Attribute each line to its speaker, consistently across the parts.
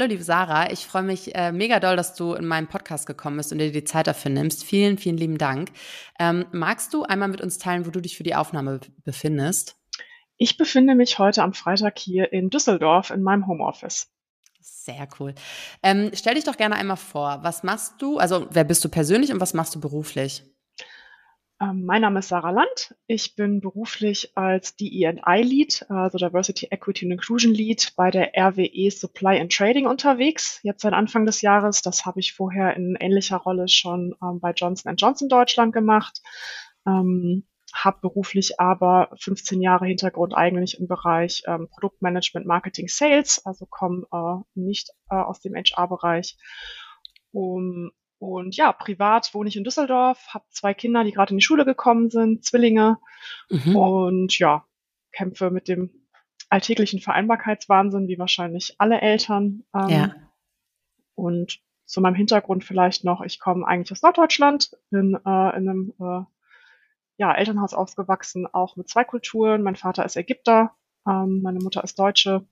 Speaker 1: Hallo liebe Sarah, ich freue mich äh, mega doll, dass du in meinen Podcast gekommen bist und dir die Zeit dafür nimmst. Vielen, vielen lieben Dank. Ähm, magst du einmal mit uns teilen, wo du dich für die Aufnahme befindest?
Speaker 2: Ich befinde mich heute am Freitag hier in Düsseldorf in meinem Homeoffice.
Speaker 1: Sehr cool. Ähm, stell dich doch gerne einmal vor. Was machst du? Also, wer bist du persönlich und was machst du beruflich?
Speaker 2: Ähm, mein Name ist Sarah Land. Ich bin beruflich als DE&I-Lead, also Diversity, Equity and Inclusion Lead bei der RWE Supply and Trading unterwegs. Jetzt seit Anfang des Jahres. Das habe ich vorher in ähnlicher Rolle schon ähm, bei Johnson Johnson Deutschland gemacht. Ähm, habe beruflich aber 15 Jahre Hintergrund eigentlich im Bereich ähm, Produktmanagement, Marketing, Sales, also komme äh, nicht äh, aus dem HR-Bereich. Um, und ja, privat wohne ich in Düsseldorf, habe zwei Kinder, die gerade in die Schule gekommen sind, Zwillinge. Mhm. Und ja, kämpfe mit dem alltäglichen Vereinbarkeitswahnsinn, wie wahrscheinlich alle Eltern. Ähm, ja. Und zu meinem Hintergrund vielleicht noch, ich komme eigentlich aus Norddeutschland, bin äh, in einem äh, ja, Elternhaus aufgewachsen, auch mit zwei Kulturen. Mein Vater ist Ägypter, ähm, meine Mutter ist Deutsche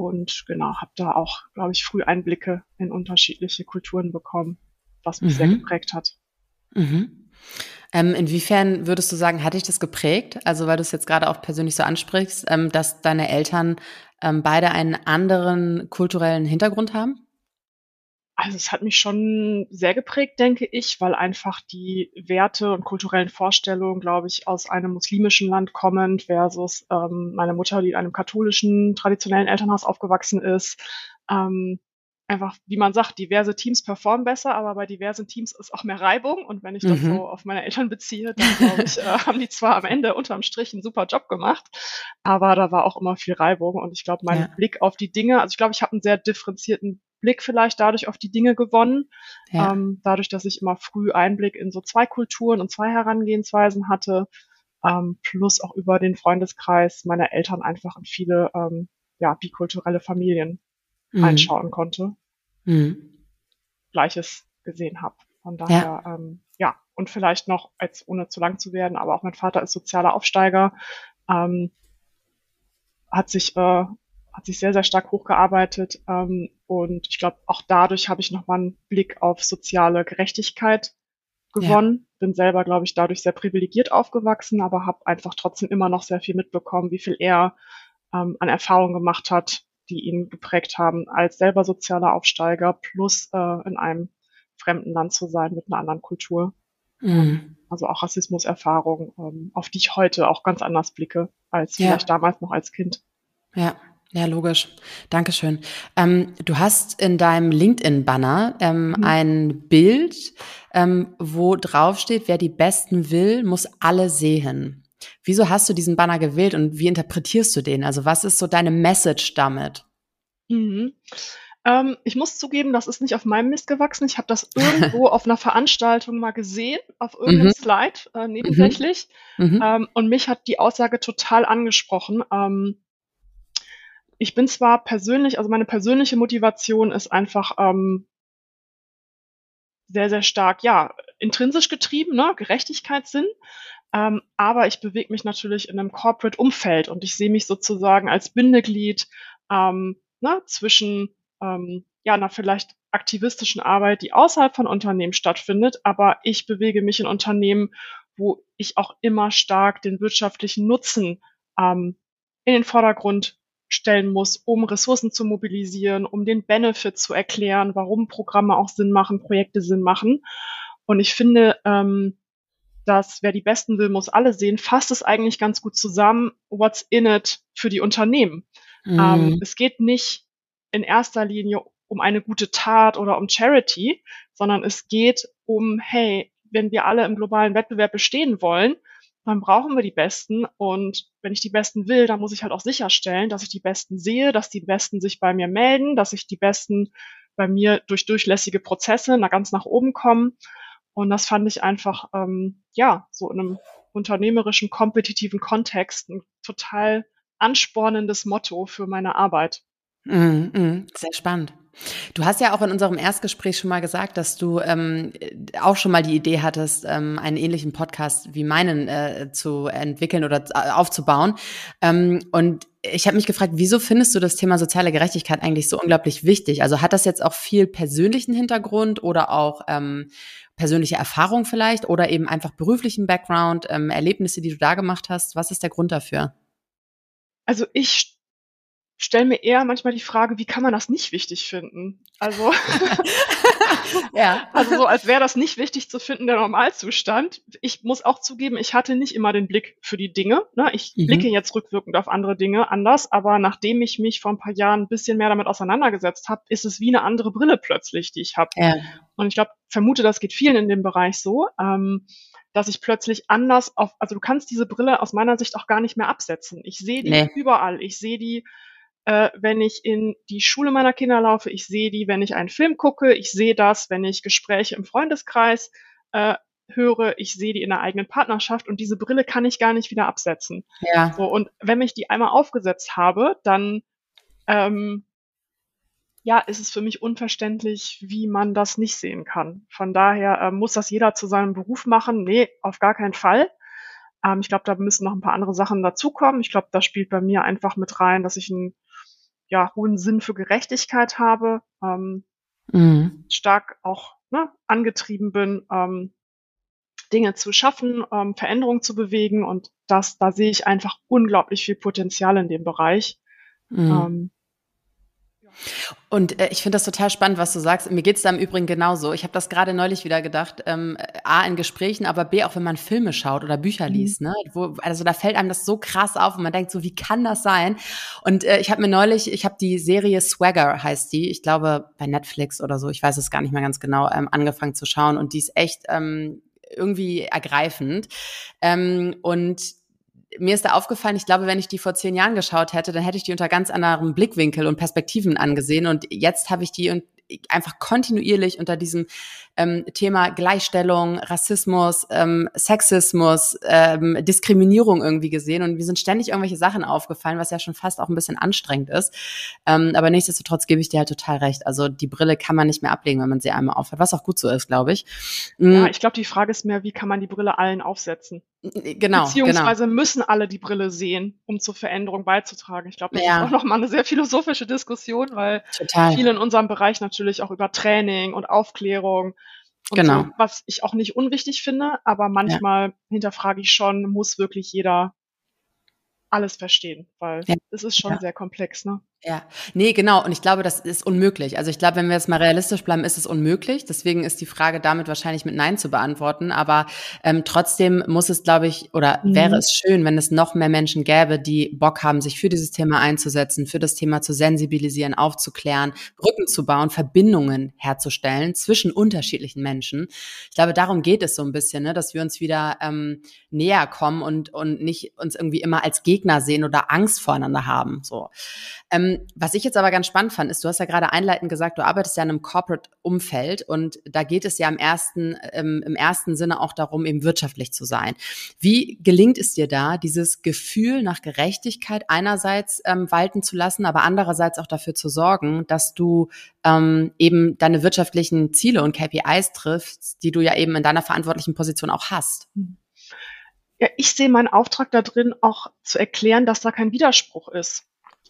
Speaker 2: und genau, habe da auch, glaube ich, früh Einblicke in unterschiedliche Kulturen bekommen, was mich mhm. sehr geprägt hat.
Speaker 1: Mhm. Ähm, inwiefern würdest du sagen, hat dich das geprägt? Also weil du es jetzt gerade auch persönlich so ansprichst, ähm, dass deine Eltern ähm, beide einen anderen kulturellen Hintergrund haben?
Speaker 2: Also es hat mich schon sehr geprägt, denke ich, weil einfach die Werte und kulturellen Vorstellungen, glaube ich, aus einem muslimischen Land kommend versus ähm, meine Mutter, die in einem katholischen, traditionellen Elternhaus aufgewachsen ist. Ähm, einfach, wie man sagt, diverse Teams performen besser, aber bei diversen Teams ist auch mehr Reibung. Und wenn ich das mhm. so auf meine Eltern beziehe, dann glaube ich, äh, haben die zwar am Ende unterm Strich einen super Job gemacht, aber da war auch immer viel Reibung. Und ich glaube, mein ja. Blick auf die Dinge, also ich glaube, ich habe einen sehr differenzierten Blick vielleicht dadurch auf die Dinge gewonnen. Ja. Ähm, dadurch, dass ich immer früh Einblick in so zwei Kulturen und zwei Herangehensweisen hatte, ähm, plus auch über den Freundeskreis meiner Eltern einfach in viele ähm, ja, bikulturelle Familien mhm. einschauen konnte. Mhm. Gleiches gesehen habe. Von daher, ja. Ähm, ja, und vielleicht noch, als ohne zu lang zu werden, aber auch mein Vater ist sozialer Aufsteiger, ähm, hat sich äh, hat sich sehr, sehr stark hochgearbeitet. Ähm, und ich glaube, auch dadurch habe ich nochmal einen Blick auf soziale Gerechtigkeit gewonnen. Ja. Bin selber, glaube ich, dadurch sehr privilegiert aufgewachsen, aber habe einfach trotzdem immer noch sehr viel mitbekommen, wie viel er ähm, an Erfahrungen gemacht hat, die ihn geprägt haben, als selber sozialer Aufsteiger plus äh, in einem fremden Land zu sein mit einer anderen Kultur. Mhm. Also auch Rassismuserfahrungen, ähm, auf die ich heute auch ganz anders blicke, als ja. vielleicht damals noch als Kind.
Speaker 1: Ja, ja, logisch. Dankeschön. Ähm, du hast in deinem LinkedIn-Banner ähm, mhm. ein Bild, ähm, wo drauf steht, wer die Besten will, muss alle sehen. Wieso hast du diesen Banner gewählt und wie interpretierst du den? Also was ist so deine Message damit?
Speaker 2: Mhm. Ähm, ich muss zugeben, das ist nicht auf meinem Mist gewachsen. Ich habe das irgendwo auf einer Veranstaltung mal gesehen, auf irgendeinem mhm. Slide, äh, nebensächlich. Mhm. mhm. Ähm, und mich hat die Aussage total angesprochen. Ähm, ich bin zwar persönlich, also meine persönliche Motivation ist einfach ähm, sehr, sehr stark, ja, intrinsisch getrieben, ne, Gerechtigkeitssinn. Ähm, aber ich bewege mich natürlich in einem Corporate-Umfeld und ich sehe mich sozusagen als Bindeglied ähm, ne, zwischen ähm, ja, einer vielleicht aktivistischen Arbeit, die außerhalb von Unternehmen stattfindet, aber ich bewege mich in Unternehmen, wo ich auch immer stark den wirtschaftlichen Nutzen ähm, in den Vordergrund stellen muss, um Ressourcen zu mobilisieren, um den Benefit zu erklären, warum Programme auch Sinn machen, Projekte Sinn machen. Und ich finde, ähm, dass wer die Besten will, muss alle sehen, fasst es eigentlich ganz gut zusammen, what's in it für die Unternehmen. Mhm. Ähm, es geht nicht in erster Linie um eine gute Tat oder um Charity, sondern es geht um, hey, wenn wir alle im globalen Wettbewerb bestehen wollen, dann brauchen wir die Besten. Und wenn ich die Besten will, dann muss ich halt auch sicherstellen, dass ich die Besten sehe, dass die Besten sich bei mir melden, dass ich die Besten bei mir durch durchlässige Prozesse nach ganz nach oben kommen. Und das fand ich einfach, ähm, ja, so in einem unternehmerischen, kompetitiven Kontext ein total anspornendes Motto für meine Arbeit.
Speaker 1: Mm, mm, sehr spannend. Du hast ja auch in unserem Erstgespräch schon mal gesagt, dass du ähm, auch schon mal die Idee hattest, ähm, einen ähnlichen Podcast wie meinen äh, zu entwickeln oder äh, aufzubauen. Ähm, und ich habe mich gefragt, wieso findest du das Thema soziale Gerechtigkeit eigentlich so unglaublich wichtig? Also hat das jetzt auch viel persönlichen Hintergrund oder auch ähm, persönliche Erfahrung vielleicht oder eben einfach beruflichen Background, ähm, Erlebnisse, die du da gemacht hast? Was ist der Grund dafür?
Speaker 2: Also ich stelle mir eher manchmal die Frage, wie kann man das nicht wichtig finden? Also, ja. also so, als wäre das nicht wichtig zu finden, der Normalzustand. Ich muss auch zugeben, ich hatte nicht immer den Blick für die Dinge. Ne? Ich mhm. blicke jetzt rückwirkend auf andere Dinge anders, aber nachdem ich mich vor ein paar Jahren ein bisschen mehr damit auseinandergesetzt habe, ist es wie eine andere Brille plötzlich, die ich habe. Ja. Und ich glaube, vermute, das geht vielen in dem Bereich so. Ähm, dass ich plötzlich anders auf, also du kannst diese Brille aus meiner Sicht auch gar nicht mehr absetzen. Ich sehe die nee. überall. Ich sehe die äh, wenn ich in die Schule meiner Kinder laufe. Ich sehe die, wenn ich einen Film gucke. Ich sehe das, wenn ich Gespräche im Freundeskreis äh, höre. Ich sehe die in der eigenen Partnerschaft und diese Brille kann ich gar nicht wieder absetzen. Ja. So, und wenn ich die einmal aufgesetzt habe, dann ähm, ja, ist es für mich unverständlich, wie man das nicht sehen kann. Von daher äh, muss das jeder zu seinem Beruf machen. Nee, auf gar keinen Fall. Ähm, ich glaube, da müssen noch ein paar andere Sachen dazukommen. Ich glaube, da spielt bei mir einfach mit rein, dass ich ein ja, hohen Sinn für Gerechtigkeit habe, ähm, mhm. stark auch ne, angetrieben bin, ähm, Dinge zu schaffen, ähm, Veränderungen zu bewegen und das, da sehe ich einfach unglaublich viel Potenzial in dem Bereich. Mhm. Ähm,
Speaker 1: und äh, ich finde das total spannend, was du sagst. Mir geht's da im Übrigen genauso. Ich habe das gerade neulich wieder gedacht. Ähm, A, in Gesprächen, aber B, auch wenn man Filme schaut oder Bücher mhm. liest. Ne? Wo, also da fällt einem das so krass auf und man denkt so, wie kann das sein? Und äh, ich habe mir neulich, ich habe die Serie Swagger, heißt die, ich glaube bei Netflix oder so, ich weiß es gar nicht mehr ganz genau, ähm, angefangen zu schauen. Und die ist echt ähm, irgendwie ergreifend. Ähm, und mir ist da aufgefallen, ich glaube, wenn ich die vor zehn Jahren geschaut hätte, dann hätte ich die unter ganz anderem Blickwinkel und Perspektiven angesehen. Und jetzt habe ich die einfach kontinuierlich unter diesem ähm, Thema Gleichstellung, Rassismus, ähm, Sexismus, ähm, Diskriminierung irgendwie gesehen. Und mir sind ständig irgendwelche Sachen aufgefallen, was ja schon fast auch ein bisschen anstrengend ist. Ähm, aber nichtsdestotrotz gebe ich dir halt total recht. Also die Brille kann man nicht mehr ablegen, wenn man sie einmal aufhat, was auch gut so ist, glaube ich.
Speaker 2: Ja, ich glaube, die Frage ist mehr, wie kann man die Brille allen aufsetzen? Genau. Beziehungsweise genau. müssen alle die Brille sehen, um zur Veränderung beizutragen. Ich glaube, das ja. ist auch nochmal eine sehr philosophische Diskussion, weil Total. viele in unserem Bereich natürlich auch über Training und Aufklärung genau. So, was ich auch nicht unwichtig finde, aber manchmal ja. hinterfrage ich schon, muss wirklich jeder alles verstehen, weil ja. es ist schon sehr komplex, ne?
Speaker 1: Ja, nee, genau. Und ich glaube, das ist unmöglich. Also ich glaube, wenn wir jetzt mal realistisch bleiben, ist es unmöglich. Deswegen ist die Frage damit wahrscheinlich mit Nein zu beantworten. Aber ähm, trotzdem muss es, glaube ich, oder mhm. wäre es schön, wenn es noch mehr Menschen gäbe, die Bock haben, sich für dieses Thema einzusetzen, für das Thema zu sensibilisieren, aufzuklären, Brücken zu bauen, Verbindungen herzustellen zwischen unterschiedlichen Menschen. Ich glaube, darum geht es so ein bisschen, ne? dass wir uns wieder ähm, näher kommen und, und nicht uns irgendwie immer als Gegner sehen oder Angst voreinander haben. So. Ähm, was ich jetzt aber ganz spannend fand, ist, du hast ja gerade einleitend gesagt, du arbeitest ja in einem Corporate-Umfeld und da geht es ja im ersten, ähm, im ersten Sinne auch darum, eben wirtschaftlich zu sein. Wie gelingt es dir da, dieses Gefühl nach Gerechtigkeit einerseits ähm, walten zu lassen, aber andererseits auch dafür zu sorgen, dass du ähm, eben deine wirtschaftlichen Ziele und KPIs triffst, die du ja eben in deiner verantwortlichen Position auch hast?
Speaker 2: Ja, ich sehe meinen Auftrag da drin auch zu erklären, dass da kein Widerspruch ist.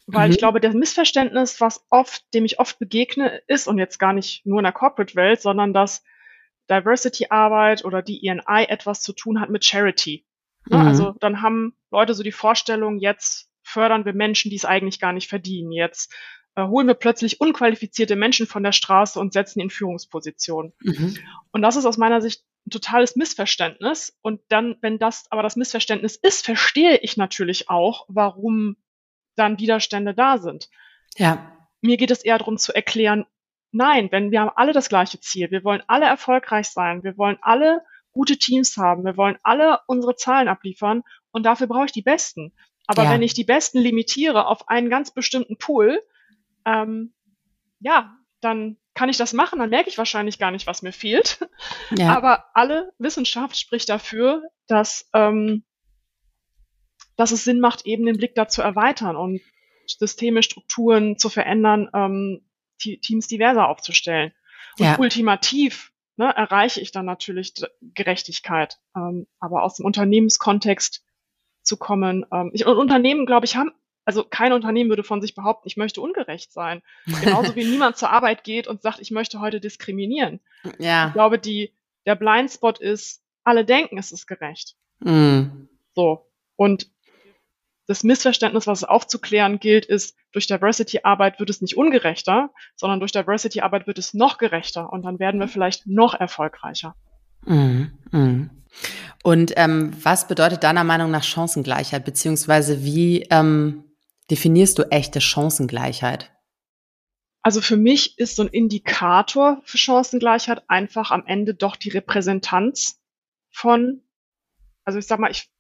Speaker 2: Weil mhm. ich glaube, das Missverständnis, was oft, dem ich oft begegne, ist, und jetzt gar nicht nur in der Corporate-Welt, sondern dass Diversity-Arbeit oder die ENI etwas zu tun hat mit Charity. Ne, mhm. Also dann haben Leute so die Vorstellung, jetzt fördern wir Menschen, die es eigentlich gar nicht verdienen. Jetzt äh, holen wir plötzlich unqualifizierte Menschen von der Straße und setzen in Führungspositionen. Mhm. Und das ist aus meiner Sicht ein totales Missverständnis. Und dann, wenn das aber das Missverständnis ist, verstehe ich natürlich auch, warum dann Widerstände da sind. Ja. Mir geht es eher darum zu erklären, nein, wenn wir haben alle das gleiche Ziel, wir wollen alle erfolgreich sein, wir wollen alle gute Teams haben. Wir wollen alle unsere Zahlen abliefern und dafür brauche ich die Besten. Aber ja. wenn ich die Besten limitiere auf einen ganz bestimmten Pool, ähm, ja, dann kann ich das machen, dann merke ich wahrscheinlich gar nicht, was mir fehlt. Ja. Aber alle Wissenschaft spricht dafür, dass, ähm, dass es Sinn macht, eben den Blick da zu erweitern und Systeme, Strukturen zu verändern, ähm, Teams diverser aufzustellen. Und ja. ultimativ ne, erreiche ich dann natürlich Gerechtigkeit. Ähm, aber aus dem Unternehmenskontext zu kommen. Ähm, ich, und Unternehmen, glaube ich, haben, also kein Unternehmen würde von sich behaupten, ich möchte ungerecht sein. Genauso wie niemand zur Arbeit geht und sagt, ich möchte heute diskriminieren. Ja. Ich glaube, die, der Blindspot ist, alle denken, es ist gerecht. Mm. So. Und das Missverständnis, was es aufzuklären gilt, ist, durch Diversity-Arbeit wird es nicht ungerechter, sondern durch Diversity-Arbeit wird es noch gerechter und dann werden wir vielleicht noch erfolgreicher. Mm,
Speaker 1: mm. Und ähm, was bedeutet deiner Meinung nach Chancengleichheit, beziehungsweise wie ähm, definierst du echte Chancengleichheit?
Speaker 2: Also für mich ist so ein Indikator für Chancengleichheit einfach am Ende doch die Repräsentanz von, also ich sag mal, ich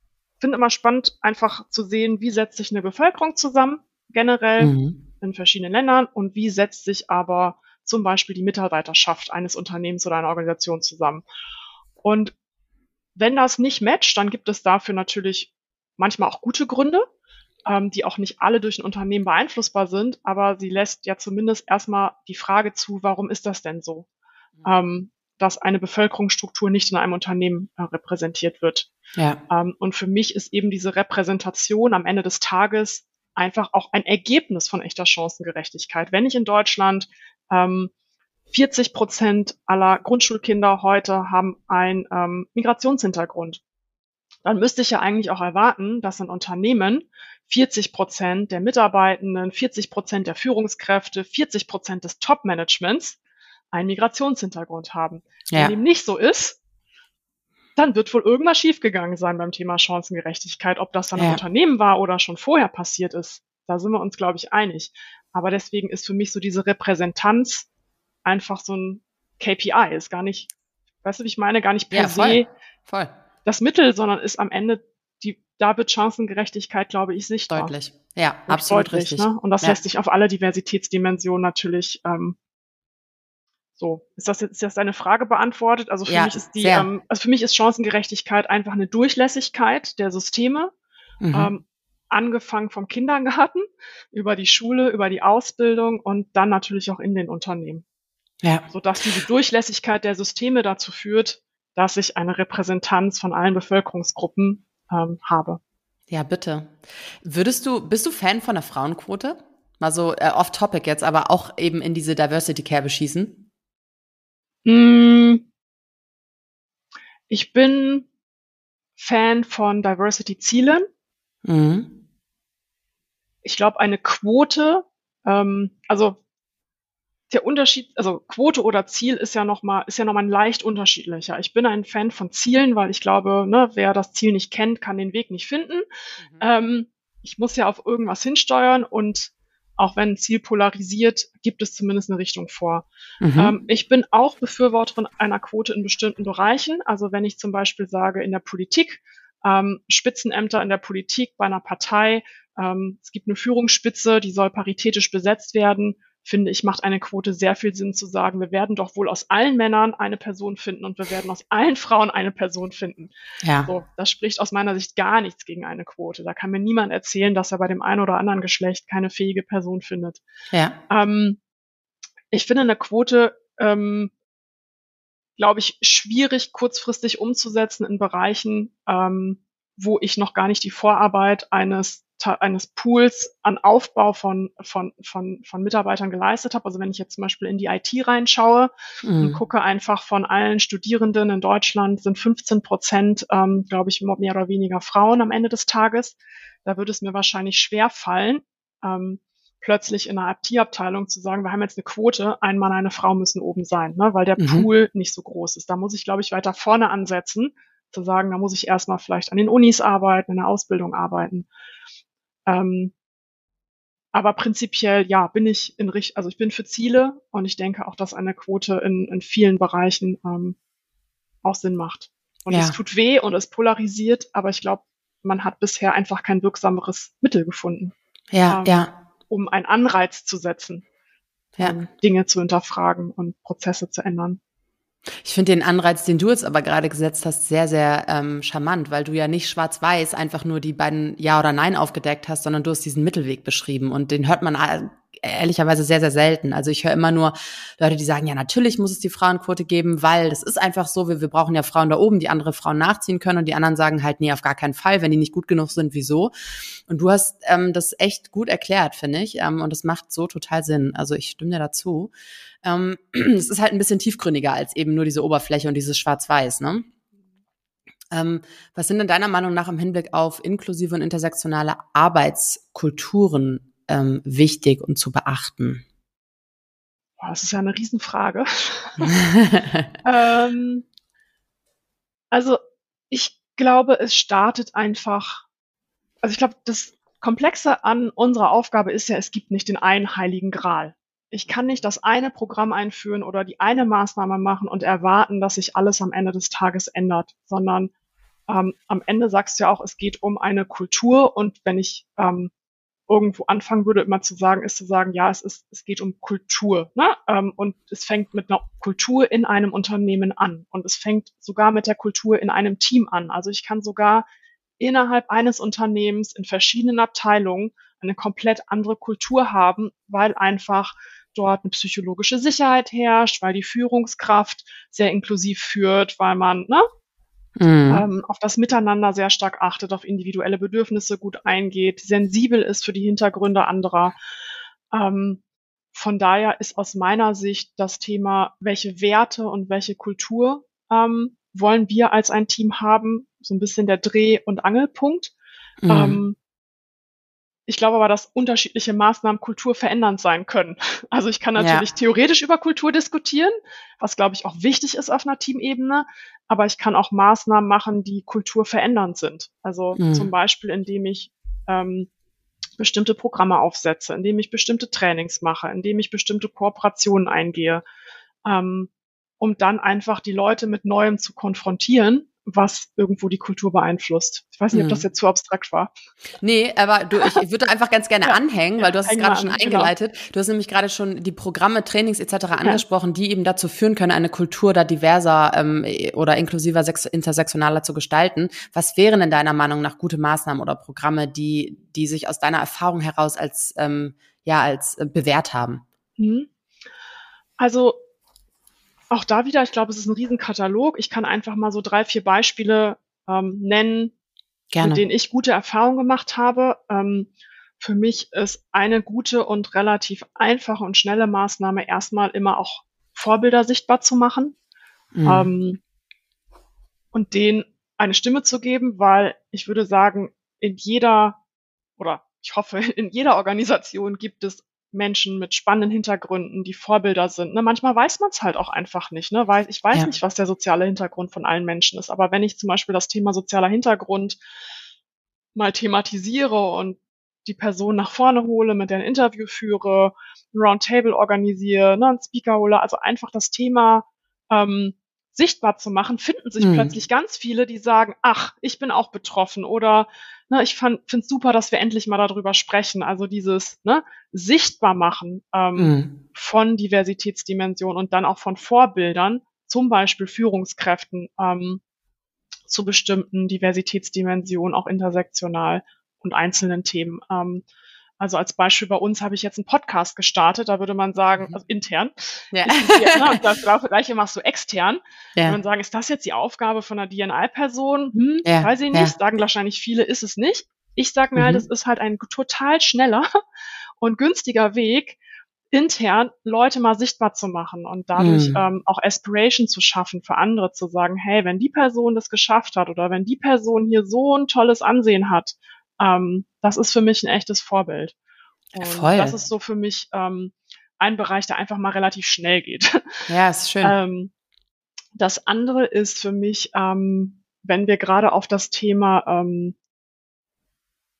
Speaker 2: finde immer spannend, einfach zu sehen, wie setzt sich eine Bevölkerung zusammen, generell mhm. in verschiedenen Ländern und wie setzt sich aber zum Beispiel die Mitarbeiterschaft eines Unternehmens oder einer Organisation zusammen. Und wenn das nicht matcht, dann gibt es dafür natürlich manchmal auch gute Gründe, ähm, die auch nicht alle durch ein Unternehmen beeinflussbar sind, aber sie lässt ja zumindest erstmal die Frage zu, warum ist das denn so? Mhm. Ähm, dass eine Bevölkerungsstruktur nicht in einem Unternehmen äh, repräsentiert wird. Ja. Ähm, und für mich ist eben diese Repräsentation am Ende des Tages einfach auch ein Ergebnis von echter Chancengerechtigkeit. Wenn ich in Deutschland ähm, 40 Prozent aller Grundschulkinder heute haben einen ähm, Migrationshintergrund, dann müsste ich ja eigentlich auch erwarten, dass in Unternehmen 40 Prozent der Mitarbeitenden, 40 Prozent der Führungskräfte, 40 Prozent des Top-Managements einen Migrationshintergrund haben. Ja. Wenn dem nicht so ist, dann wird wohl irgendwas schiefgegangen sein beim Thema Chancengerechtigkeit. Ob das dann ja. im Unternehmen war oder schon vorher passiert ist, da sind wir uns, glaube ich, einig. Aber deswegen ist für mich so diese Repräsentanz einfach so ein KPI, ist gar nicht, weißt du, wie ich meine, gar nicht per ja, voll, se voll. das Mittel, sondern ist am Ende die, da wird Chancengerechtigkeit, glaube ich, sichtbar.
Speaker 1: Deutlich. Ja, absolut deutlich, richtig.
Speaker 2: Ne? Und das ja. lässt sich auf alle Diversitätsdimensionen natürlich ähm, so, ist das jetzt ist das deine Frage beantwortet? Also für ja, mich ist die, ähm, also für mich ist Chancengerechtigkeit einfach eine Durchlässigkeit der Systeme, mhm. ähm, angefangen vom Kindergarten über die Schule, über die Ausbildung und dann natürlich auch in den Unternehmen. Ja. Sodass diese Durchlässigkeit der Systeme dazu führt, dass ich eine Repräsentanz von allen Bevölkerungsgruppen ähm, habe.
Speaker 1: Ja, bitte. Würdest du, bist du Fan von der Frauenquote? Mal so äh, off-topic jetzt, aber auch eben in diese Diversity-Kerbe schießen?
Speaker 2: Hm. Ich bin Fan von Diversity-Zielen. Mhm. Ich glaube, eine Quote, ähm, also der Unterschied, also Quote oder Ziel ist ja nochmal, ist ja nochmal leicht unterschiedlicher. Ich bin ein Fan von Zielen, weil ich glaube, ne, wer das Ziel nicht kennt, kann den Weg nicht finden. Mhm. Ähm, ich muss ja auf irgendwas hinsteuern und auch wenn ein Ziel polarisiert, gibt es zumindest eine Richtung vor. Mhm. Ähm, ich bin auch Befürworterin einer Quote in bestimmten Bereichen. Also wenn ich zum Beispiel sage, in der Politik, ähm, Spitzenämter in der Politik bei einer Partei, ähm, es gibt eine Führungsspitze, die soll paritätisch besetzt werden, finde ich, macht eine Quote sehr viel Sinn zu sagen, wir werden doch wohl aus allen Männern eine Person finden und wir werden aus allen Frauen eine Person finden. Ja. So, das spricht aus meiner Sicht gar nichts gegen eine Quote. Da kann mir niemand erzählen, dass er bei dem einen oder anderen Geschlecht keine fähige Person findet. Ja. Ähm, ich finde eine Quote, ähm, glaube ich, schwierig kurzfristig umzusetzen in Bereichen, ähm, wo ich noch gar nicht die Vorarbeit eines eines Pools an Aufbau von, von, von, von Mitarbeitern geleistet habe. Also wenn ich jetzt zum Beispiel in die IT reinschaue mhm. und gucke einfach von allen Studierenden in Deutschland sind 15 Prozent, ähm, glaube ich, mehr oder weniger Frauen am Ende des Tages. Da würde es mir wahrscheinlich schwer fallen, ähm, plötzlich in einer IT-Abteilung zu sagen, wir haben jetzt eine Quote, ein Mann, eine Frau müssen oben sein, ne, weil der mhm. Pool nicht so groß ist. Da muss ich, glaube ich, weiter vorne ansetzen, zu sagen, da muss ich erstmal vielleicht an den Unis arbeiten, in der Ausbildung arbeiten. Ähm, aber prinzipiell, ja, bin ich in Richt also ich bin für Ziele und ich denke auch, dass eine Quote in, in vielen Bereichen ähm, auch Sinn macht. Und ja. es tut weh und es polarisiert, aber ich glaube, man hat bisher einfach kein wirksameres Mittel gefunden.
Speaker 1: Ja, ähm, ja.
Speaker 2: Um einen Anreiz zu setzen, ja. um Dinge zu hinterfragen und Prozesse zu ändern.
Speaker 1: Ich finde den Anreiz, den du jetzt aber gerade gesetzt hast, sehr, sehr ähm, charmant, weil du ja nicht schwarz-weiß einfach nur die beiden Ja oder Nein aufgedeckt hast, sondern du hast diesen Mittelweg beschrieben und den hört man ehrlicherweise sehr, sehr selten. Also ich höre immer nur Leute, die sagen, ja, natürlich muss es die Frauenquote geben, weil das ist einfach so, wir, wir brauchen ja Frauen da oben, die andere Frauen nachziehen können und die anderen sagen halt, nee, auf gar keinen Fall, wenn die nicht gut genug sind, wieso? Und du hast ähm, das echt gut erklärt, finde ich, ähm, und das macht so total Sinn. Also ich stimme dir dazu. Ähm, es ist halt ein bisschen tiefgründiger als eben nur diese Oberfläche und dieses Schwarz-Weiß, ne? Ähm, was sind denn deiner Meinung nach im Hinblick auf inklusive und intersektionale Arbeitskulturen ähm, wichtig und zu beachten?
Speaker 2: Boah, das ist ja eine Riesenfrage. ähm, also ich glaube, es startet einfach, also ich glaube, das Komplexe an unserer Aufgabe ist ja, es gibt nicht den einen heiligen Gral. Ich kann nicht das eine Programm einführen oder die eine Maßnahme machen und erwarten, dass sich alles am Ende des Tages ändert, sondern ähm, am Ende sagst du ja auch, es geht um eine Kultur und wenn ich ähm, irgendwo anfangen würde, immer zu sagen, ist zu sagen, ja, es ist, es geht um Kultur, ne? Ähm, und es fängt mit einer Kultur in einem Unternehmen an und es fängt sogar mit der Kultur in einem Team an. Also ich kann sogar innerhalb eines Unternehmens in verschiedenen Abteilungen eine komplett andere Kultur haben, weil einfach dort eine psychologische Sicherheit herrscht, weil die Führungskraft sehr inklusiv führt, weil man ne, mhm. ähm, auf das Miteinander sehr stark achtet, auf individuelle Bedürfnisse gut eingeht, sensibel ist für die Hintergründe anderer. Ähm, von daher ist aus meiner Sicht das Thema, welche Werte und welche Kultur ähm, wollen wir als ein Team haben, so ein bisschen der Dreh- und Angelpunkt. Mhm. Ich glaube aber, dass unterschiedliche Maßnahmen Kultur verändernd sein können. Also ich kann natürlich ja. theoretisch über Kultur diskutieren, was glaube ich auch wichtig ist auf einer Teamebene, aber ich kann auch Maßnahmen machen, die Kultur verändernd sind. Also mhm. zum Beispiel, indem ich ähm, bestimmte Programme aufsetze, indem ich bestimmte Trainings mache, indem ich bestimmte Kooperationen eingehe, ähm, um dann einfach die Leute mit Neuem zu konfrontieren was irgendwo die Kultur beeinflusst. Ich weiß nicht, ob das hm. jetzt zu abstrakt war.
Speaker 1: Nee, aber du, ich würde einfach ganz gerne ja, anhängen, weil du hast es gerade schon genau. eingeleitet. Genau. Du hast nämlich gerade schon die Programme, Trainings etc. angesprochen, die eben dazu führen können, eine Kultur da diverser ähm, oder inklusiver Sex intersektionaler zu gestalten. Was wären in deiner Meinung nach gute Maßnahmen oder Programme, die, die sich aus deiner Erfahrung heraus als, ähm, ja, als äh, bewährt haben? Mhm.
Speaker 2: Also auch da wieder, ich glaube, es ist ein Riesenkatalog. Ich kann einfach mal so drei, vier Beispiele ähm, nennen, Gerne. mit denen ich gute Erfahrungen gemacht habe. Ähm, für mich ist eine gute und relativ einfache und schnelle Maßnahme erstmal immer auch Vorbilder sichtbar zu machen mhm. ähm, und denen eine Stimme zu geben, weil ich würde sagen, in jeder oder ich hoffe, in jeder Organisation gibt es Menschen mit spannenden Hintergründen, die Vorbilder sind. Ne? Manchmal weiß man es halt auch einfach nicht. Ne? Weil ich weiß ja. nicht, was der soziale Hintergrund von allen Menschen ist. Aber wenn ich zum Beispiel das Thema sozialer Hintergrund mal thematisiere und die Person nach vorne hole, mit der ein Interview führe, ein Roundtable organisiere, ne, einen Speaker hole, also einfach das Thema ähm, sichtbar zu machen, finden sich mhm. plötzlich ganz viele, die sagen, ach, ich bin auch betroffen oder ne, ich finde es super, dass wir endlich mal darüber sprechen. Also dieses ne, sichtbar machen ähm, mhm. von Diversitätsdimensionen und dann auch von Vorbildern, zum Beispiel Führungskräften ähm, zu bestimmten Diversitätsdimensionen, auch intersektional und einzelnen Themen. Ähm, also als Beispiel bei uns habe ich jetzt einen Podcast gestartet, da würde man sagen, mhm. also intern. Ja. Ne, und das gleiche machst du extern. Ja. Würde man sagen, ist das jetzt die Aufgabe von einer DNI-Person? Hm, ja. Weiß ich nicht. Ja. Sagen wahrscheinlich viele, ist es nicht. Ich sage mir halt, mhm. halt, es ist halt ein total schneller und günstiger Weg, intern Leute mal sichtbar zu machen und dadurch mhm. ähm, auch Aspiration zu schaffen für andere, zu sagen, hey, wenn die Person das geschafft hat oder wenn die Person hier so ein tolles Ansehen hat, ähm, das ist für mich ein echtes Vorbild. Und Voll. das ist so für mich ähm, ein Bereich, der einfach mal relativ schnell geht.
Speaker 1: Ja, ist schön.
Speaker 2: ähm, das andere ist für mich, ähm, wenn wir gerade auf das Thema ähm,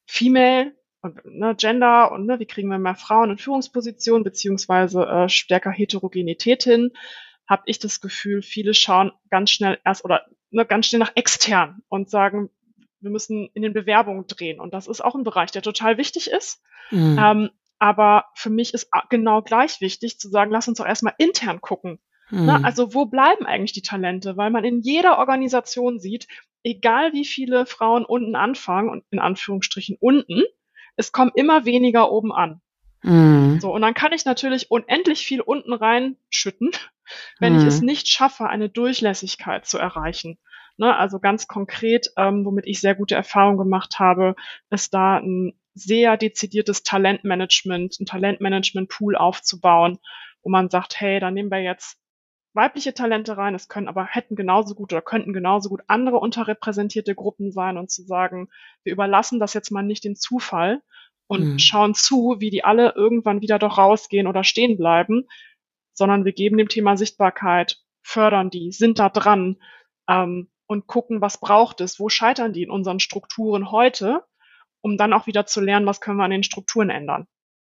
Speaker 2: Female und ne, Gender und ne, wie kriegen wir mehr Frauen in Führungspositionen beziehungsweise äh, stärker Heterogenität hin, habe ich das Gefühl, viele schauen ganz schnell erst oder ne, ganz schnell nach extern und sagen, wir müssen in den Bewerbungen drehen. Und das ist auch ein Bereich, der total wichtig ist. Mhm. Ähm, aber für mich ist genau gleich wichtig zu sagen, lass uns doch erstmal intern gucken. Mhm. Na, also wo bleiben eigentlich die Talente? Weil man in jeder Organisation sieht, egal wie viele Frauen unten anfangen, und in Anführungsstrichen unten, es kommen immer weniger oben an. Mhm. So, und dann kann ich natürlich unendlich viel unten reinschütten, wenn mhm. ich es nicht schaffe, eine Durchlässigkeit zu erreichen. Ne, also ganz konkret, ähm, womit ich sehr gute Erfahrungen gemacht habe, ist da ein sehr dezidiertes Talentmanagement, ein Talentmanagement-Pool aufzubauen, wo man sagt, hey, da nehmen wir jetzt weibliche Talente rein, es können aber hätten genauso gut oder könnten genauso gut andere unterrepräsentierte Gruppen sein und zu sagen, wir überlassen das jetzt mal nicht dem Zufall und mhm. schauen zu, wie die alle irgendwann wieder doch rausgehen oder stehen bleiben, sondern wir geben dem Thema Sichtbarkeit, fördern die, sind da dran, ähm, und gucken, was braucht es, wo scheitern die in unseren Strukturen heute, um dann auch wieder zu lernen, was können wir an den Strukturen ändern.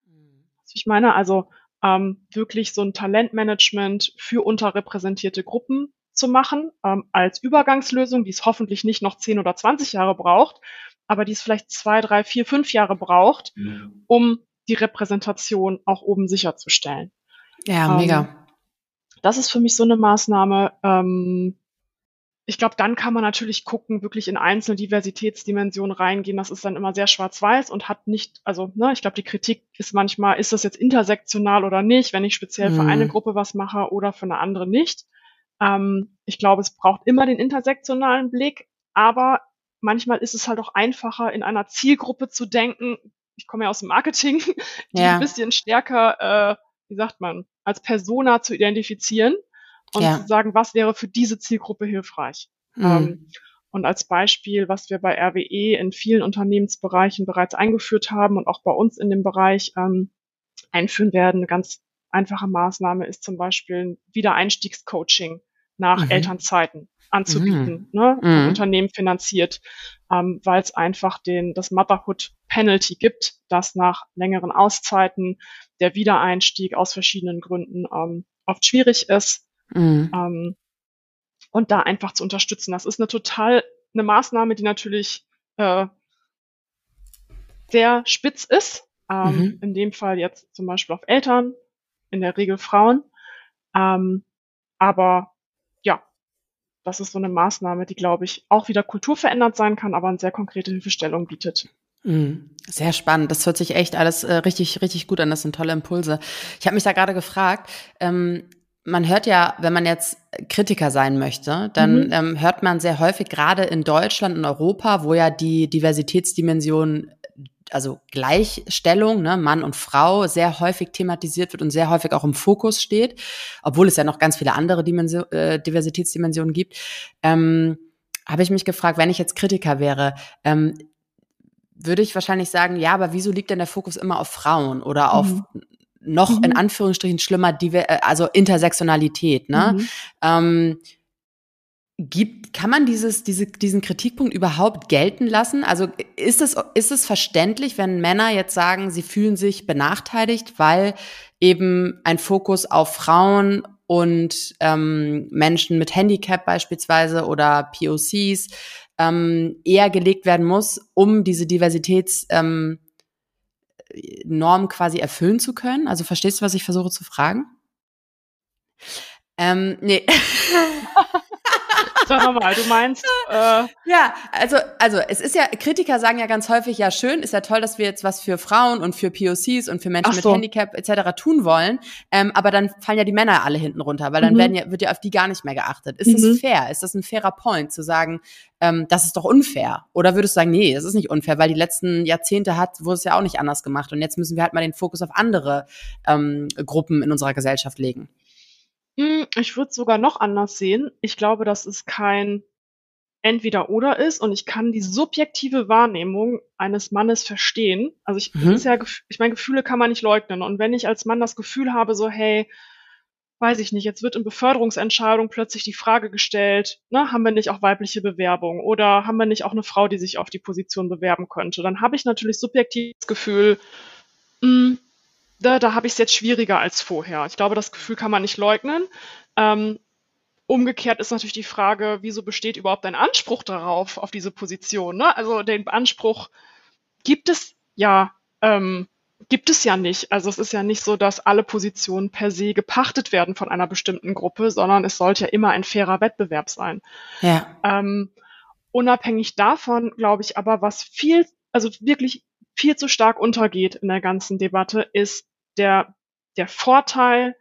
Speaker 2: Mhm. Ich meine also ähm, wirklich so ein Talentmanagement für unterrepräsentierte Gruppen zu machen, ähm, als Übergangslösung, die es hoffentlich nicht noch 10 oder 20 Jahre braucht, aber die es vielleicht zwei, drei, vier, fünf Jahre braucht, mhm. um die Repräsentation auch oben sicherzustellen.
Speaker 1: Ja, mega. Ähm,
Speaker 2: das ist für mich so eine Maßnahme, ähm, ich glaube, dann kann man natürlich gucken, wirklich in einzelne Diversitätsdimensionen reingehen. Das ist dann immer sehr schwarz-weiß und hat nicht, also ne, ich glaube, die Kritik ist manchmal, ist das jetzt intersektional oder nicht, wenn ich speziell für eine mhm. Gruppe was mache oder für eine andere nicht. Ähm, ich glaube, es braucht immer den intersektionalen Blick, aber manchmal ist es halt auch einfacher, in einer Zielgruppe zu denken. Ich komme ja aus dem Marketing, die ja. ein bisschen stärker, äh, wie sagt man, als Persona zu identifizieren und ja. zu sagen, was wäre für diese Zielgruppe hilfreich. Mhm. Ähm, und als Beispiel, was wir bei RWE in vielen Unternehmensbereichen bereits eingeführt haben und auch bei uns in dem Bereich ähm, einführen werden, eine ganz einfache Maßnahme ist zum Beispiel ein Wiedereinstiegscoaching nach mhm. Elternzeiten anzubieten, mhm. ne, mhm. Unternehmen finanziert, ähm, weil es einfach den das Motherhood Penalty gibt, dass nach längeren Auszeiten der Wiedereinstieg aus verschiedenen Gründen ähm, oft schwierig ist Mhm. Ähm, und da einfach zu unterstützen. Das ist eine total eine Maßnahme, die natürlich äh, sehr spitz ist. Ähm, mhm. In dem Fall jetzt zum Beispiel auf Eltern, in der Regel Frauen. Ähm, aber ja, das ist so eine Maßnahme, die, glaube ich, auch wieder kulturverändert sein kann, aber eine sehr konkrete Hilfestellung bietet.
Speaker 1: Mhm. Sehr spannend. Das hört sich echt alles äh, richtig, richtig gut an. Das sind tolle Impulse. Ich habe mich da gerade gefragt, ähm, man hört ja, wenn man jetzt Kritiker sein möchte, dann mhm. ähm, hört man sehr häufig gerade in Deutschland und Europa, wo ja die Diversitätsdimension, also Gleichstellung, ne, Mann und Frau, sehr häufig thematisiert wird und sehr häufig auch im Fokus steht, obwohl es ja noch ganz viele andere Dimension, äh, Diversitätsdimensionen gibt, ähm, habe ich mich gefragt, wenn ich jetzt Kritiker wäre, ähm, würde ich wahrscheinlich sagen, ja, aber wieso liegt denn der Fokus immer auf Frauen oder auf mhm noch mhm. in Anführungsstrichen schlimmer, Diver äh, also Intersektionalität. Ne? Mhm. Ähm, gibt, kann man dieses, diese, diesen Kritikpunkt überhaupt gelten lassen? Also ist es, ist es verständlich, wenn Männer jetzt sagen, sie fühlen sich benachteiligt, weil eben ein Fokus auf Frauen und ähm, Menschen mit Handicap beispielsweise oder POCs ähm, eher gelegt werden muss, um diese Diversitäts ähm, Norm quasi erfüllen zu können? Also verstehst du, was ich versuche zu fragen? Ähm, nee.
Speaker 2: Sag mal, du meinst. Äh
Speaker 1: ja, also, also es ist ja, Kritiker sagen ja ganz häufig, ja schön, ist ja toll, dass wir jetzt was für Frauen und für POCs und für Menschen so. mit Handicap etc. tun wollen. Ähm, aber dann fallen ja die Männer alle hinten runter, weil dann mhm. werden ja, wird ja auf die gar nicht mehr geachtet. Ist mhm. das fair? Ist das ein fairer Point, zu sagen, ähm, das ist doch unfair? Oder würdest du sagen, nee, das ist nicht unfair, weil die letzten Jahrzehnte hat, wurde es ja auch nicht anders gemacht und jetzt müssen wir halt mal den Fokus auf andere ähm, Gruppen in unserer Gesellschaft legen?
Speaker 2: Hm, ich würde es sogar noch anders sehen. Ich glaube, dass es kein Entweder-Oder ist und ich kann die subjektive Wahrnehmung eines Mannes verstehen. Also ich, Mhm. ist ja, ich meine, Gefühle kann man nicht leugnen. Und wenn ich als Mann das Gefühl habe, so, hey, weiß ich nicht, jetzt wird in Beförderungsentscheidungen plötzlich die Frage gestellt, ne, haben wir nicht auch weibliche Bewerbung oder haben wir nicht auch eine Frau, die sich auf die Position bewerben könnte, dann habe ich natürlich subjektiv das Gefühl, mh, hm, da, da habe ich es jetzt schwieriger als vorher. Ich glaube, das Gefühl kann man nicht leugnen. Ähm, umgekehrt ist natürlich die Frage, wieso besteht überhaupt ein Anspruch darauf, auf diese Position? Ne? Also den Anspruch gibt es ja, ähm, gibt es ja nicht. Also es ist ja nicht so, dass alle Positionen per se gepachtet werden von einer bestimmten Gruppe, sondern es sollte ja immer ein fairer Wettbewerb sein. Ja. Ähm, unabhängig davon, glaube ich, aber was viel, also wirklich viel zu stark untergeht in der ganzen Debatte, ist der, der Vorteil,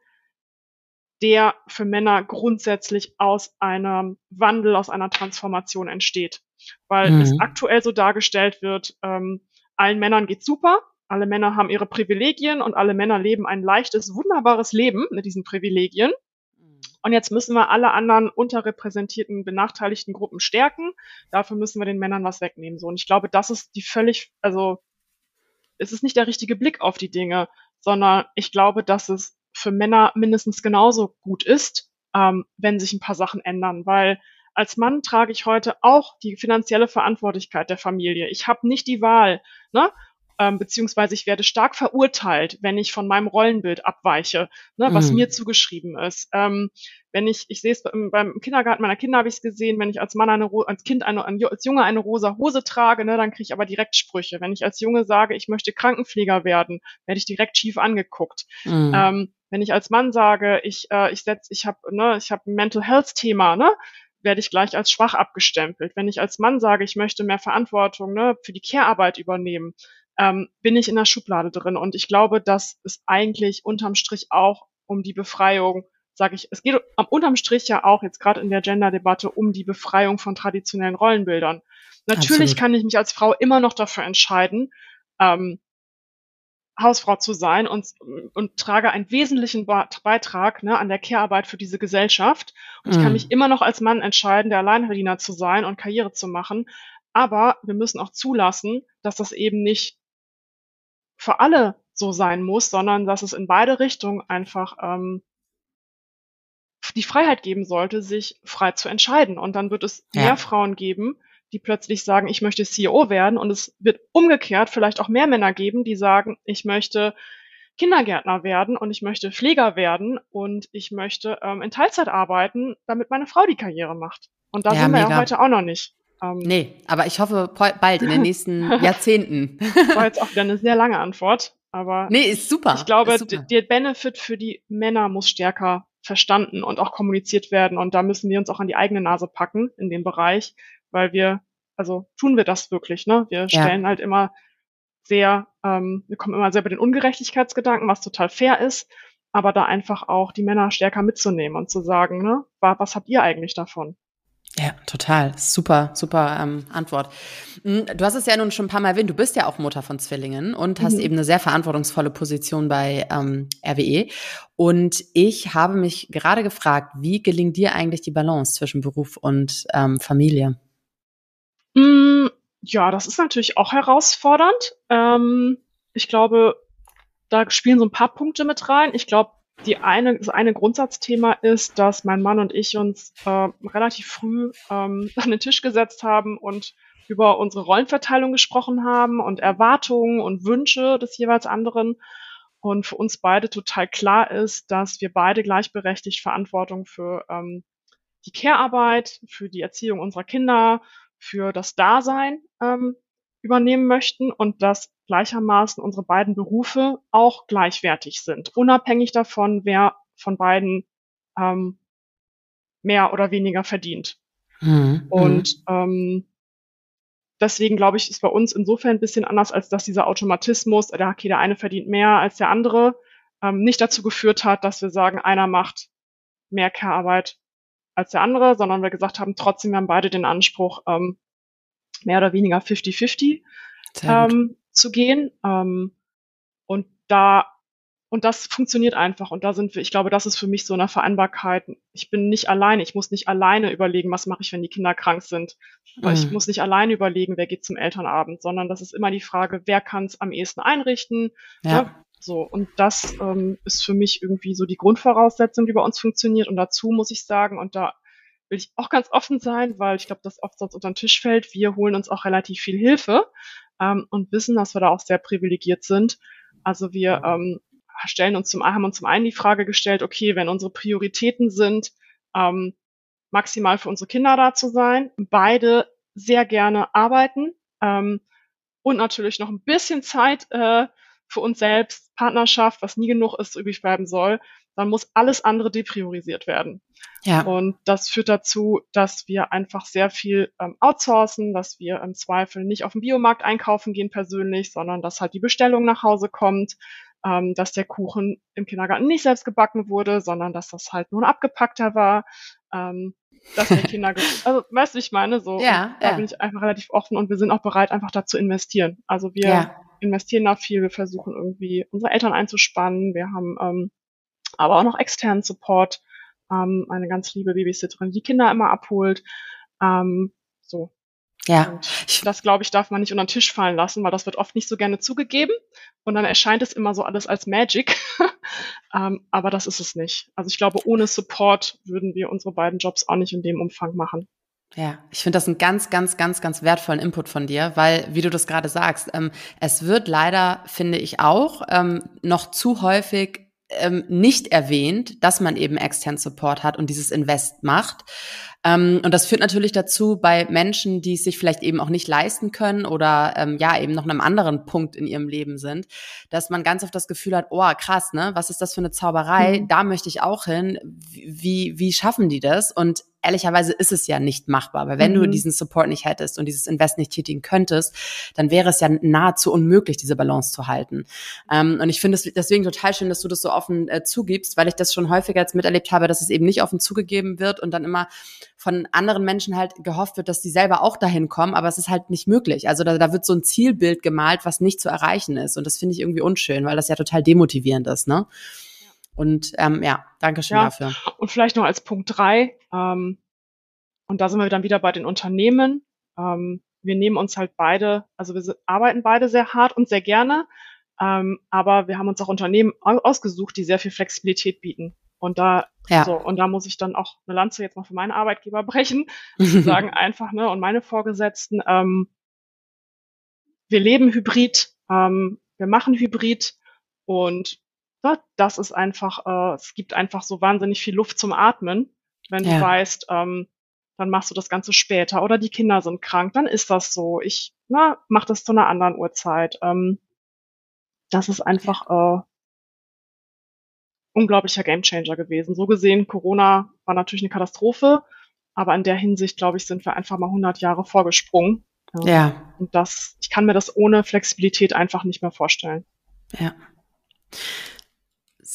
Speaker 2: der für Männer grundsätzlich aus einem Wandel, aus einer Transformation entsteht. Weil mhm. es aktuell so dargestellt wird, ähm, allen Männern geht's super, alle Männer haben ihre Privilegien und alle Männer leben ein leichtes, wunderbares Leben mit diesen Privilegien. Und jetzt müssen wir alle anderen unterrepräsentierten, benachteiligten Gruppen stärken. Dafür müssen wir den Männern was wegnehmen. So. Und ich glaube, das ist die völlig, also, es ist nicht der richtige Blick auf die Dinge, sondern ich glaube, dass es für Männer mindestens genauso gut ist, ähm, wenn sich ein paar Sachen ändern, weil als Mann trage ich heute auch die finanzielle Verantwortlichkeit der Familie. Ich habe nicht die Wahl, ne? Ähm, beziehungsweise ich werde stark verurteilt, wenn ich von meinem Rollenbild abweiche, ne, was mhm. mir zugeschrieben ist. Ähm, wenn ich, ich sehe es beim, beim Kindergarten meiner Kinder habe ich es gesehen, wenn ich als Mann eine, als Kind eine, als Junge eine rosa Hose trage, ne, dann kriege ich aber direkt Sprüche. Wenn ich als Junge sage, ich möchte Krankenpfleger werden, werde ich direkt schief angeguckt. Mhm. Ähm, wenn ich als Mann sage, ich, äh, ich setz, ich habe, ne, ich habe ein Mental Health Thema, ne, werde ich gleich als schwach abgestempelt. Wenn ich als Mann sage, ich möchte mehr Verantwortung ne, für die Care-Arbeit übernehmen, ähm, bin ich in der Schublade drin. Und ich glaube, dass es eigentlich unterm Strich auch um die Befreiung, sage ich, es geht am unterm Strich ja auch jetzt gerade in der Gender-Debatte um die Befreiung von traditionellen Rollenbildern. Natürlich Absolut. kann ich mich als Frau immer noch dafür entscheiden, ähm, Hausfrau zu sein und, und trage einen wesentlichen Beitrag ne, an der Care-Arbeit für diese Gesellschaft. Und ich kann mhm. mich immer noch als Mann entscheiden, der Alleinverdiener zu sein und Karriere zu machen. Aber wir müssen auch zulassen, dass das eben nicht für alle so sein muss, sondern dass es in beide Richtungen einfach ähm, die Freiheit geben sollte, sich frei zu entscheiden. Und dann wird es ja. mehr Frauen geben, die plötzlich sagen, ich möchte CEO werden. Und es wird umgekehrt vielleicht auch mehr Männer geben, die sagen, ich möchte Kindergärtner werden und ich möchte Pfleger werden und ich möchte ähm, in Teilzeit arbeiten, damit meine Frau die Karriere macht. Und da ja, sind wir mega. ja heute auch noch nicht.
Speaker 1: Ähm, nee, aber ich hoffe bald in den nächsten Jahrzehnten.
Speaker 2: War jetzt auch wieder eine sehr lange Antwort, aber.
Speaker 1: Nee, ist super.
Speaker 2: Ich glaube,
Speaker 1: super.
Speaker 2: der Benefit für die Männer muss stärker verstanden und auch kommuniziert werden. Und da müssen wir uns auch an die eigene Nase packen in dem Bereich, weil wir, also tun wir das wirklich, ne? Wir stellen ja. halt immer sehr, ähm, wir kommen immer sehr bei den Ungerechtigkeitsgedanken, was total fair ist, aber da einfach auch die Männer stärker mitzunehmen und zu sagen, ne, was habt ihr eigentlich davon?
Speaker 1: Ja, total. Super, super ähm, Antwort. Hm, du hast es ja nun schon ein paar Mal erwähnt, du bist ja auch Mutter von Zwillingen und hast mhm. eben eine sehr verantwortungsvolle Position bei ähm, RWE. Und ich habe mich gerade gefragt, wie gelingt dir eigentlich die Balance zwischen Beruf und ähm, Familie?
Speaker 2: Mm, ja, das ist natürlich auch herausfordernd. Ähm, ich glaube, da spielen so ein paar Punkte mit rein. Ich glaube, die eine, das eine Grundsatzthema ist, dass mein Mann und ich uns äh, relativ früh ähm, an den Tisch gesetzt haben und über unsere Rollenverteilung gesprochen haben und Erwartungen und Wünsche des jeweils anderen. Und für uns beide total klar ist, dass wir beide gleichberechtigt Verantwortung für ähm, die Care-Arbeit, für die Erziehung unserer Kinder, für das Dasein ähm, übernehmen möchten und dass gleichermaßen unsere beiden Berufe auch gleichwertig sind, unabhängig davon, wer von beiden ähm, mehr oder weniger verdient. Mhm. Und ähm, deswegen glaube ich, ist bei uns insofern ein bisschen anders, als dass dieser Automatismus, der, okay, der eine verdient mehr als der andere, ähm, nicht dazu geführt hat, dass wir sagen, einer macht mehr Care-Arbeit als der andere, sondern wir gesagt haben, trotzdem haben beide den Anspruch, ähm, mehr oder weniger 50-50 ähm, zu gehen. Ähm, und da und das funktioniert einfach. Und da sind wir, ich glaube, das ist für mich so eine Vereinbarkeit. Ich bin nicht alleine. Ich muss nicht alleine überlegen, was mache ich, wenn die Kinder krank sind. Mhm. Ich muss nicht alleine überlegen, wer geht zum Elternabend, sondern das ist immer die Frage, wer kann es am ehesten einrichten. Ja. Ne? So, und das ähm, ist für mich irgendwie so die Grundvoraussetzung, die bei uns funktioniert. Und dazu muss ich sagen, und da will ich auch ganz offen sein, weil ich glaube, das oft sonst unter den Tisch fällt. Wir holen uns auch relativ viel Hilfe ähm, und wissen, dass wir da auch sehr privilegiert sind. Also wir ähm, stellen uns zum haben uns zum einen die Frage gestellt, okay, wenn unsere Prioritäten sind, ähm, maximal für unsere Kinder da zu sein, beide sehr gerne arbeiten ähm, und natürlich noch ein bisschen Zeit äh, für uns selbst, Partnerschaft, was nie genug ist, übrig bleiben soll, dann muss alles andere depriorisiert werden. Ja. Und das führt dazu, dass wir einfach sehr viel ähm, outsourcen, dass wir im Zweifel nicht auf dem Biomarkt einkaufen gehen persönlich, sondern dass halt die Bestellung nach Hause kommt, ähm, dass der Kuchen im Kindergarten nicht selbst gebacken wurde, sondern dass das halt nur ein abgepackter war. Ähm, dass die Kinder, also weißt du, ich meine, so ja, da bin ich einfach relativ offen und wir sind auch bereit, einfach da zu investieren. Also wir ja. investieren da viel, wir versuchen irgendwie unsere Eltern einzuspannen, wir haben ähm, aber auch noch externen Support, ähm, eine ganz liebe Babysitterin, die Kinder immer abholt. Ähm, so. Ja. Und das, glaube ich, darf man nicht unter den Tisch fallen lassen, weil das wird oft nicht so gerne zugegeben. Und dann erscheint es immer so alles als Magic. ähm, aber das ist es nicht. Also ich glaube, ohne Support würden wir unsere beiden Jobs auch nicht in dem Umfang machen.
Speaker 1: Ja, ich finde das einen ganz, ganz, ganz, ganz wertvollen Input von dir, weil, wie du das gerade sagst, ähm, es wird leider, finde ich auch, ähm, noch zu häufig ähm, nicht erwähnt, dass man eben extern Support hat und dieses Invest macht. Ähm, und das führt natürlich dazu bei Menschen, die es sich vielleicht eben auch nicht leisten können oder ähm, ja eben noch einem anderen Punkt in ihrem Leben sind, dass man ganz oft das Gefühl hat, oh krass, ne, was ist das für eine Zauberei? Mhm. Da möchte ich auch hin. Wie wie schaffen die das? Und ehrlicherweise ist es ja nicht machbar, weil wenn mhm. du diesen Support nicht hättest und dieses Invest nicht tätigen könntest, dann wäre es ja nahezu unmöglich, diese Balance zu halten. Ähm, und ich finde es deswegen total schön, dass du das so offen äh, zugibst, weil ich das schon häufiger jetzt miterlebt habe, dass es eben nicht offen zugegeben wird und dann immer von anderen Menschen halt gehofft wird, dass die selber auch dahin kommen, aber es ist halt nicht möglich. Also da, da wird so ein Zielbild gemalt, was nicht zu erreichen ist. Und das finde ich irgendwie unschön, weil das ja total demotivierend ist, ne? Und ähm, ja, danke schön ja, dafür.
Speaker 2: Und vielleicht noch als Punkt drei, ähm, und da sind wir dann wieder bei den Unternehmen. Ähm, wir nehmen uns halt beide, also wir arbeiten beide sehr hart und sehr gerne, ähm, aber wir haben uns auch Unternehmen ausgesucht, die sehr viel Flexibilität bieten. Und da, ja. so, und da muss ich dann auch eine Lanze jetzt mal für meinen Arbeitgeber brechen, sagen einfach, ne, und meine Vorgesetzten, ähm, wir leben hybrid, ähm, wir machen hybrid und das ist einfach, äh, es gibt einfach so wahnsinnig viel Luft zum Atmen, wenn ja. du weißt, ähm, dann machst du das Ganze später oder die Kinder sind krank, dann ist das so. Ich na, mach das zu einer anderen Uhrzeit. Ähm, das ist einfach äh, unglaublicher Gamechanger gewesen. So gesehen, Corona war natürlich eine Katastrophe, aber in der Hinsicht, glaube ich, sind wir einfach mal 100 Jahre vorgesprungen. Ja. ja. Und das, ich kann mir das ohne Flexibilität einfach nicht mehr vorstellen.
Speaker 1: Ja.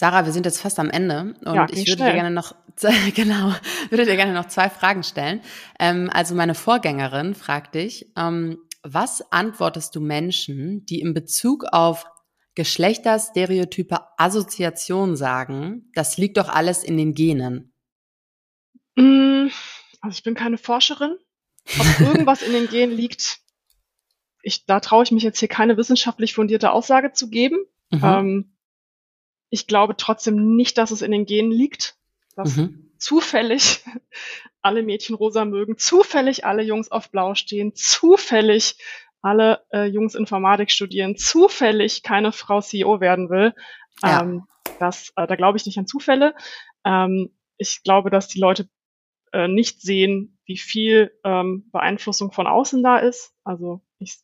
Speaker 1: Sarah, wir sind jetzt fast am Ende und ja, ich würde schnell. dir gerne noch genau würde dir gerne noch zwei Fragen stellen. Ähm, also meine Vorgängerin fragt dich, ähm, was antwortest du Menschen, die in Bezug auf Geschlechterstereotype Assoziation sagen? Das liegt doch alles in den Genen.
Speaker 2: Mm, also ich bin keine Forscherin. Ob irgendwas in den Genen liegt, ich, da traue ich mich jetzt hier keine wissenschaftlich fundierte Aussage zu geben. Mhm. Ähm, ich glaube trotzdem nicht, dass es in den Genen liegt, dass mhm. zufällig alle Mädchen rosa mögen, zufällig alle Jungs auf blau stehen, zufällig alle äh, Jungs Informatik studieren, zufällig keine Frau CEO werden will. Ja. Ähm, das, äh, da glaube ich nicht an Zufälle. Ähm, ich glaube, dass die Leute äh, nicht sehen, wie viel ähm, Beeinflussung von außen da ist. Also ich,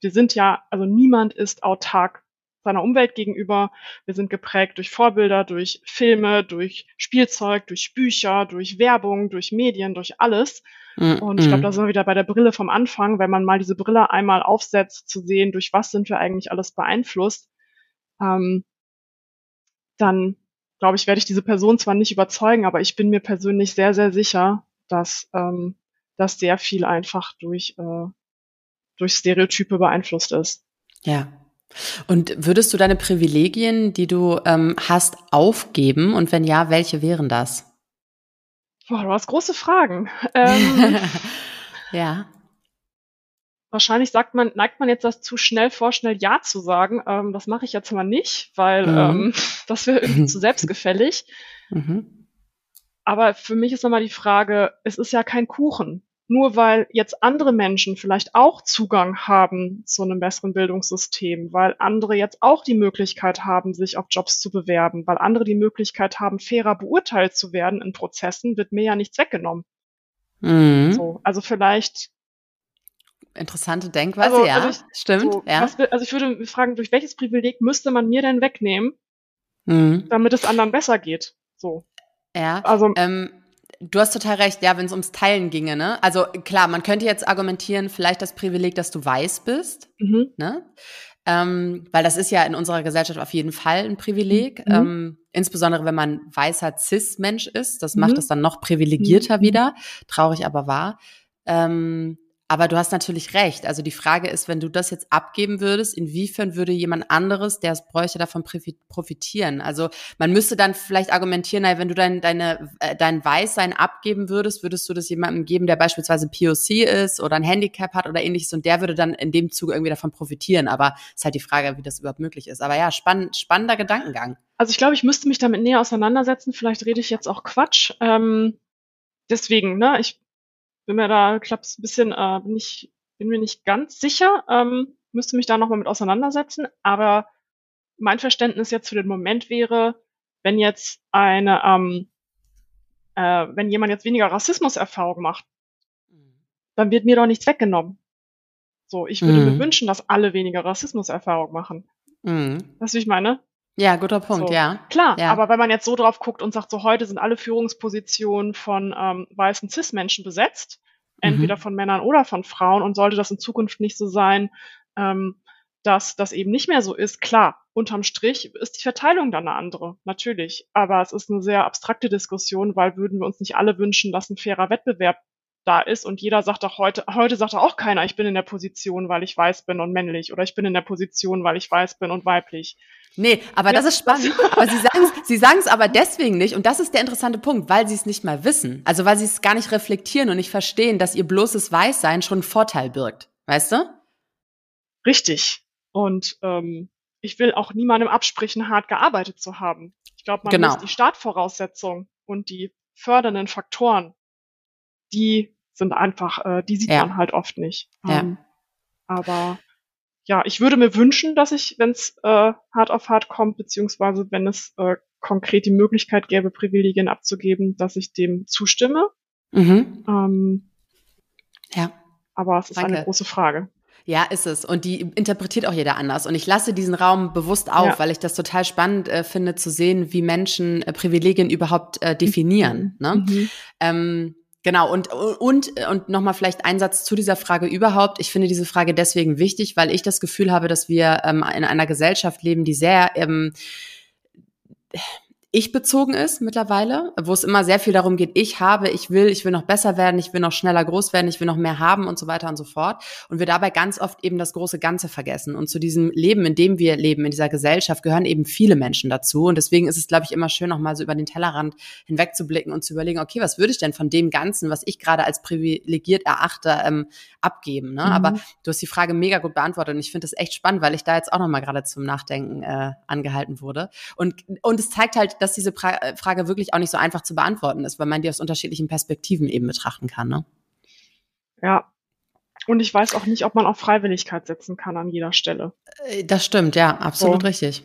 Speaker 2: wir sind ja, also niemand ist autark seiner Umwelt gegenüber. Wir sind geprägt durch Vorbilder, durch Filme, durch Spielzeug, durch Bücher, durch Werbung, durch Medien, durch alles. Mm, und ich glaube, mm. da sind wir wieder bei der Brille vom Anfang, wenn man mal diese Brille einmal aufsetzt, zu sehen, durch was sind wir eigentlich alles beeinflusst, ähm, dann glaube ich, werde ich diese Person zwar nicht überzeugen, aber ich bin mir persönlich sehr, sehr sicher, dass ähm, das sehr viel einfach durch, äh, durch Stereotype beeinflusst ist.
Speaker 1: Ja, und würdest du deine Privilegien, die du ähm, hast, aufgeben? Und wenn ja, welche wären das?
Speaker 2: Boah, du hast große Fragen. Ähm,
Speaker 1: ja.
Speaker 2: Wahrscheinlich sagt man, neigt man jetzt das zu schnell vor, schnell Ja zu sagen. Ähm, das mache ich jetzt mal nicht, weil mhm. ähm, das wäre irgendwie zu selbstgefällig. Mhm. Aber für mich ist nochmal die Frage, es ist ja kein Kuchen. Nur weil jetzt andere Menschen vielleicht auch Zugang haben zu einem besseren Bildungssystem, weil andere jetzt auch die Möglichkeit haben, sich auf Jobs zu bewerben, weil andere die Möglichkeit haben, fairer beurteilt zu werden in Prozessen, wird mir ja nichts weggenommen. Mhm. So, also vielleicht
Speaker 1: Interessante Denkweise, also, ja, also ich, stimmt. So, ja.
Speaker 2: Was, also ich würde fragen, durch welches Privileg müsste man mir denn wegnehmen, mhm. damit es anderen besser geht? So.
Speaker 1: Ja. Also ähm, Du hast total recht, ja, wenn es ums Teilen ginge, ne? Also klar, man könnte jetzt argumentieren, vielleicht das Privileg, dass du weiß bist, mhm. ne? Ähm, weil das ist ja in unserer Gesellschaft auf jeden Fall ein Privileg, mhm. ähm, insbesondere wenn man weißer Cis-Mensch ist. Das mhm. macht es dann noch privilegierter mhm. wieder, traurig aber wahr. Ähm, aber du hast natürlich recht. Also die Frage ist, wenn du das jetzt abgeben würdest, inwiefern würde jemand anderes, der es bräuchte, davon profitieren? Also man müsste dann vielleicht argumentieren, naja, wenn du dein, deine, äh, dein Weißsein abgeben würdest, würdest du das jemandem geben, der beispielsweise POC ist oder ein Handicap hat oder ähnliches und der würde dann in dem Zuge irgendwie davon profitieren. Aber ist halt die Frage, wie das überhaupt möglich ist. Aber ja, spann spannender Gedankengang.
Speaker 2: Also ich glaube, ich müsste mich damit näher auseinandersetzen. Vielleicht rede ich jetzt auch Quatsch. Ähm, deswegen, ne, ich bin mir da, klappt's ein bisschen, äh, bin, ich, bin mir nicht ganz sicher, ähm, müsste mich da nochmal mit auseinandersetzen, aber mein Verständnis jetzt für den Moment wäre, wenn jetzt eine, ähm, äh, wenn jemand jetzt weniger Rassismuserfahrung macht, dann wird mir doch nichts weggenommen. So, ich würde mhm. mir wünschen, dass alle weniger Rassismuserfahrung machen. Mhm. Weißt du, wie ich meine?
Speaker 1: Ja, guter Punkt,
Speaker 2: so.
Speaker 1: ja.
Speaker 2: Klar,
Speaker 1: ja.
Speaker 2: aber wenn man jetzt so drauf guckt und sagt, so heute sind alle Führungspositionen von ähm, weißen Cis-Menschen besetzt, entweder mhm. von Männern oder von Frauen, und sollte das in Zukunft nicht so sein, ähm, dass das eben nicht mehr so ist, klar, unterm Strich ist die Verteilung dann eine andere, natürlich. Aber es ist eine sehr abstrakte Diskussion, weil würden wir uns nicht alle wünschen, dass ein fairer Wettbewerb da ist und jeder sagt auch heute, heute sagt auch keiner, ich bin in der Position, weil ich weiß bin und männlich oder ich bin in der Position, weil ich weiß bin und weiblich.
Speaker 1: Nee, aber das ist spannend. aber sie sagen sie sagen es aber deswegen nicht und das ist der interessante Punkt, weil sie es nicht mal wissen. Also weil sie es gar nicht reflektieren und nicht verstehen, dass ihr bloßes Weißsein schon einen Vorteil birgt. Weißt du?
Speaker 2: Richtig. Und ähm, ich will auch niemandem absprechen, hart gearbeitet zu haben. Ich glaube, man
Speaker 1: genau.
Speaker 2: muss die Startvoraussetzungen und die fördernden Faktoren, die sind einfach, äh, die sieht ja. man halt oft nicht.
Speaker 1: Ja. Ähm,
Speaker 2: aber ja, ich würde mir wünschen, dass ich, wenn es äh, hart auf hart kommt, beziehungsweise wenn es äh, konkret die Möglichkeit gäbe, Privilegien abzugeben, dass ich dem zustimme.
Speaker 1: Mhm.
Speaker 2: Ähm,
Speaker 1: ja.
Speaker 2: Aber es ist Danke. eine große Frage.
Speaker 1: Ja, ist es. Und die interpretiert auch jeder anders. Und ich lasse diesen Raum bewusst auf, ja. weil ich das total spannend äh, finde, zu sehen, wie Menschen äh, Privilegien überhaupt äh, definieren. Mhm. Ne? Mhm. Ähm, Genau, und, und, und nochmal vielleicht ein Satz zu dieser Frage überhaupt. Ich finde diese Frage deswegen wichtig, weil ich das Gefühl habe, dass wir ähm, in einer Gesellschaft leben, die sehr ähm, ich bezogen ist mittlerweile, wo es immer sehr viel darum geht, ich habe, ich will, ich will noch besser werden, ich will noch schneller groß werden, ich will noch mehr haben und so weiter und so fort. Und wir dabei ganz oft eben das große Ganze vergessen. Und zu diesem Leben, in dem wir leben, in dieser Gesellschaft, gehören eben viele Menschen dazu. Und deswegen ist es, glaube ich, immer schön, noch mal so über den Tellerrand hinwegzublicken und zu überlegen, okay, was würde ich denn von dem Ganzen, was ich gerade als privilegiert erachte, ähm, abgeben? Ne? Mhm. Aber du hast die Frage mega gut beantwortet und ich finde das echt spannend, weil ich da jetzt auch noch mal gerade zum Nachdenken äh, angehalten wurde. Und, und es zeigt halt, dass diese pra äh, Frage wirklich auch nicht so einfach zu beantworten ist, weil man die aus unterschiedlichen Perspektiven eben betrachten kann. Ne?
Speaker 2: Ja. Und ich weiß auch nicht, ob man auf Freiwilligkeit setzen kann an jeder Stelle.
Speaker 1: Äh, das stimmt, ja, absolut so. richtig.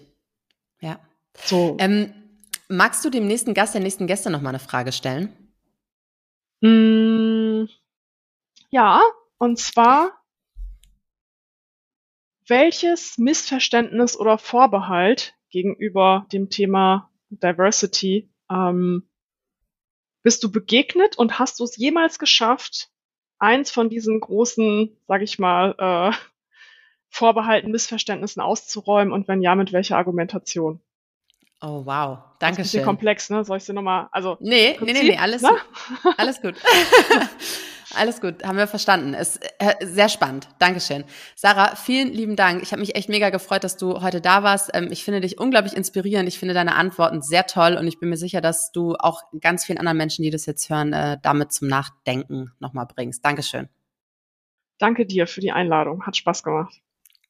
Speaker 1: Ja.
Speaker 2: So.
Speaker 1: Ähm, magst du dem nächsten Gast, der nächsten Gäste noch mal eine Frage stellen?
Speaker 2: Mm, ja, und zwar, welches Missverständnis oder Vorbehalt gegenüber dem Thema Diversity ähm, bist du begegnet und hast du es jemals geschafft, eins von diesen großen, sag ich mal, äh, Vorbehalten, Missverständnissen auszuräumen und wenn ja, mit welcher Argumentation?
Speaker 1: Oh, wow. Danke
Speaker 2: das ist schön. komplex, ne? Soll ich sie nochmal, also.
Speaker 1: Nee, Prinzip, nee, nee, nee, alles, ne? alles gut. Alles gut, haben wir verstanden. Ist äh, sehr spannend. Dankeschön. Sarah, vielen lieben Dank. Ich habe mich echt mega gefreut, dass du heute da warst. Ähm, ich finde dich unglaublich inspirierend. Ich finde deine Antworten sehr toll und ich bin mir sicher, dass du auch ganz vielen anderen Menschen, die das jetzt hören, äh, damit zum Nachdenken nochmal bringst. Dankeschön.
Speaker 2: Danke dir für die Einladung. Hat Spaß gemacht.